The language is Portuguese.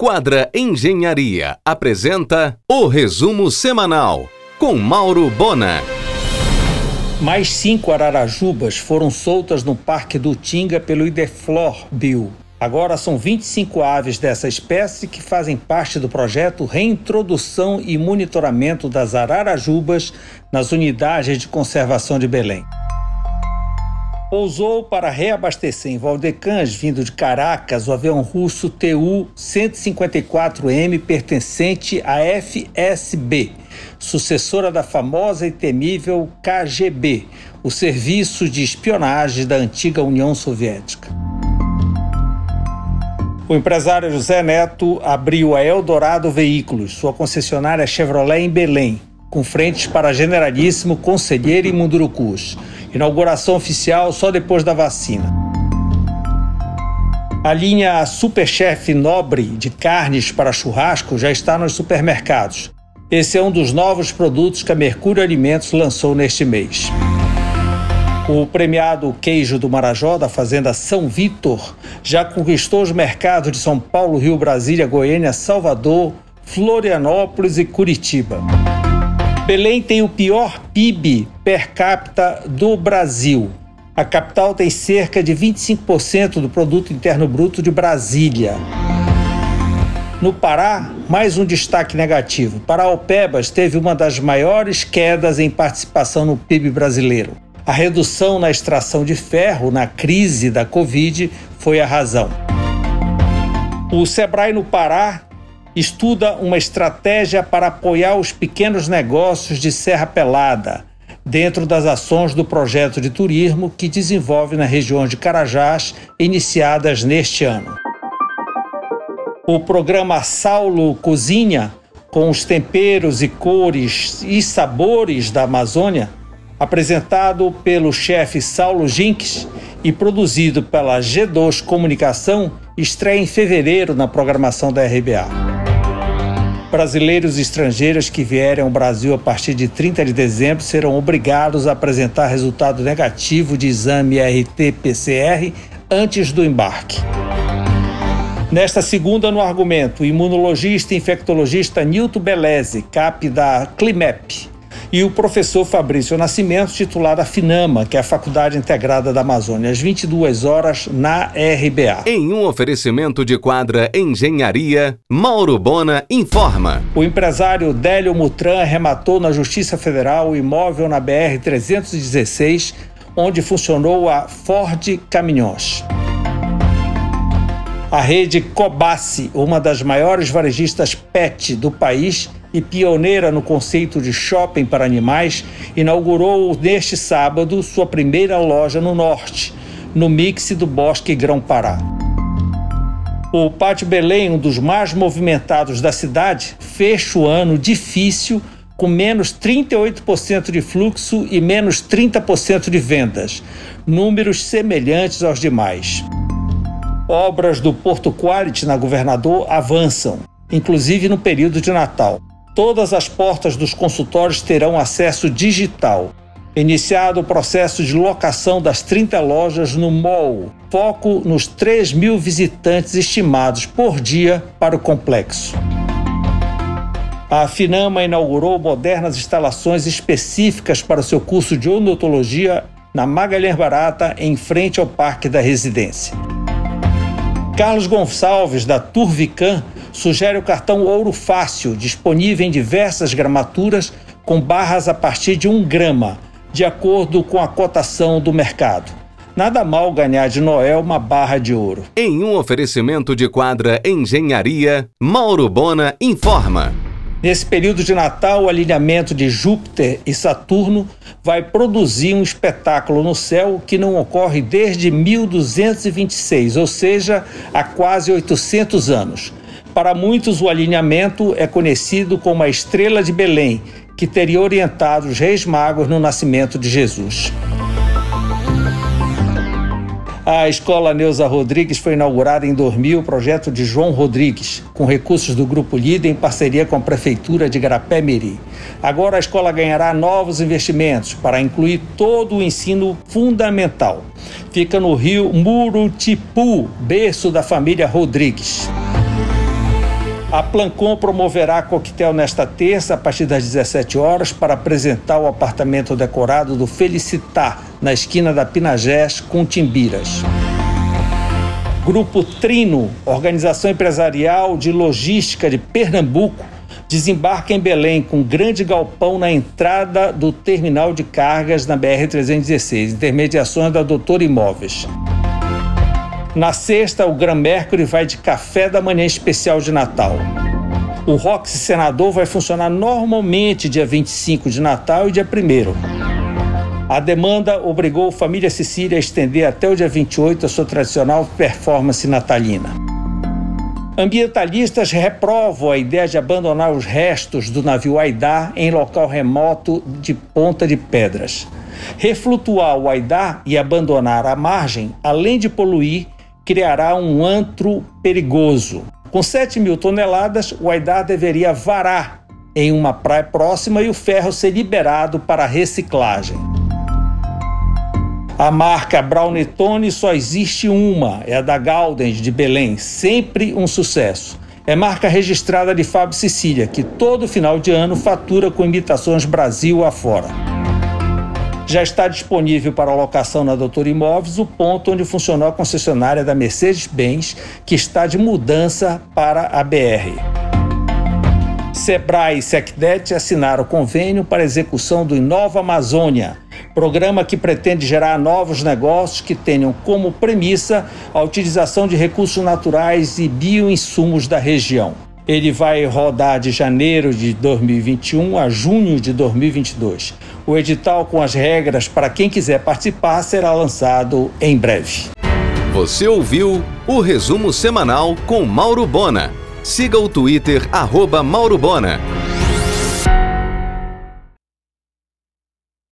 Quadra Engenharia apresenta o resumo semanal com Mauro Bona. Mais cinco ararajubas foram soltas no Parque do Tinga pelo Ideflor Bill. Agora são 25 aves dessa espécie que fazem parte do projeto Reintrodução e Monitoramento das Ararajubas nas unidades de conservação de Belém. Pousou para reabastecer em Valdecães, vindo de Caracas, o avião russo Tu-154M pertencente à FSB, sucessora da famosa e temível KGB, o serviço de espionagem da antiga União Soviética. O empresário José Neto abriu a Eldorado Veículos, sua concessionária Chevrolet em Belém, com frentes para Generalíssimo, Conselheiro e Mundurucus. Inauguração oficial só depois da vacina. A linha Superchef Nobre de carnes para churrasco já está nos supermercados. Esse é um dos novos produtos que a Mercúrio Alimentos lançou neste mês. O premiado queijo do Marajó, da Fazenda São Vitor, já conquistou os mercados de São Paulo, Rio, Brasília, Goiânia, Salvador, Florianópolis e Curitiba. Belém tem o pior PIB per capita do Brasil. A capital tem cerca de 25% do produto interno bruto de Brasília. No Pará, mais um destaque negativo. Paraopebas teve uma das maiores quedas em participação no PIB brasileiro. A redução na extração de ferro na crise da Covid foi a razão. O Sebrae no Pará estuda uma estratégia para apoiar os pequenos negócios de Serra Pelada, dentro das ações do projeto de turismo que desenvolve na região de Carajás, iniciadas neste ano. O programa Saulo Cozinha, com os temperos e cores e sabores da Amazônia, apresentado pelo chefe Saulo Jinks e produzido pela G2 Comunicação, estreia em fevereiro na programação da RBA. Brasileiros e estrangeiros que vierem ao Brasil a partir de 30 de dezembro serão obrigados a apresentar resultado negativo de exame RT-PCR antes do embarque. Nesta segunda, no argumento, o imunologista e infectologista Nilton Beleze, CAP da Climep, e o professor Fabrício Nascimento, titular da FINAMA, que é a Faculdade Integrada da Amazônia, às 22 horas na RBA. Em um oferecimento de quadra Engenharia, Mauro Bona informa. O empresário Délio Mutran arrematou na Justiça Federal o imóvel na BR-316, onde funcionou a Ford Caminhões. A rede Cobassi, uma das maiores varejistas PET do país, e pioneira no conceito de shopping para animais, inaugurou neste sábado sua primeira loja no norte, no mix do Bosque Grão-Pará. O Pátio Belém, um dos mais movimentados da cidade, fecha o ano difícil com menos 38% de fluxo e menos 30% de vendas, números semelhantes aos demais. Obras do Porto Quality na Governador avançam, inclusive no período de Natal todas as portas dos consultórios terão acesso digital. Iniciado o processo de locação das 30 lojas no mall, foco nos 3 mil visitantes estimados por dia para o complexo. A Finama inaugurou modernas instalações específicas para o seu curso de odontologia na Magalhães Barata, em frente ao Parque da Residência. Carlos Gonçalves, da Turvican, sugere o cartão Ouro Fácil, disponível em diversas gramaturas, com barras a partir de um grama, de acordo com a cotação do mercado. Nada mal ganhar de Noel uma barra de ouro. Em um oferecimento de quadra Engenharia, Mauro Bona informa. Nesse período de Natal, o alinhamento de Júpiter e Saturno vai produzir um espetáculo no céu que não ocorre desde 1226, ou seja, há quase 800 anos. Para muitos, o alinhamento é conhecido como a estrela de Belém, que teria orientado os reis magos no nascimento de Jesus. A Escola Neuza Rodrigues foi inaugurada em 2000, projeto de João Rodrigues, com recursos do Grupo Líder em parceria com a Prefeitura de Garapé-Miri. Agora a escola ganhará novos investimentos para incluir todo o ensino fundamental. Fica no rio Murutipu, berço da família Rodrigues. A Plancon promoverá coquetel nesta terça, a partir das 17 horas, para apresentar o apartamento decorado do Felicitar, na esquina da Pinagés, com Timbiras. Grupo Trino, organização empresarial de logística de Pernambuco, desembarca em Belém com grande galpão na entrada do terminal de cargas na BR-316, intermediações da Doutor Imóveis. Na sexta, o Gran Mercury vai de café da manhã especial de Natal. O Roxy Senador vai funcionar normalmente dia 25 de Natal e dia 1. A demanda obrigou a família Sicília a estender até o dia 28 a sua tradicional performance natalina. Ambientalistas reprovam a ideia de abandonar os restos do navio Aidar em local remoto de Ponta de Pedras. Reflutuar o Aidar e abandonar a margem, além de poluir, criará um antro perigoso. Com 7 mil toneladas, o Aidar deveria varar em uma praia próxima e o ferro ser liberado para reciclagem. A marca Brownetone só existe uma, é a da Gaudens de Belém, sempre um sucesso. É marca registrada de Fábio Sicília, que todo final de ano fatura com imitações Brasil afora já está disponível para locação na Doutor Imóveis o ponto onde funcionou a concessionária da Mercedes-Benz, que está de mudança para a BR. Sebrae e Secdet assinaram convênio para execução do Inova Amazônia, programa que pretende gerar novos negócios que tenham como premissa a utilização de recursos naturais e bioinsumos da região. Ele vai rodar de janeiro de 2021 a junho de 2022. O edital com as regras para quem quiser participar será lançado em breve. Você ouviu o resumo semanal com Mauro Bona. Siga o Twitter, arroba Mauro Bona.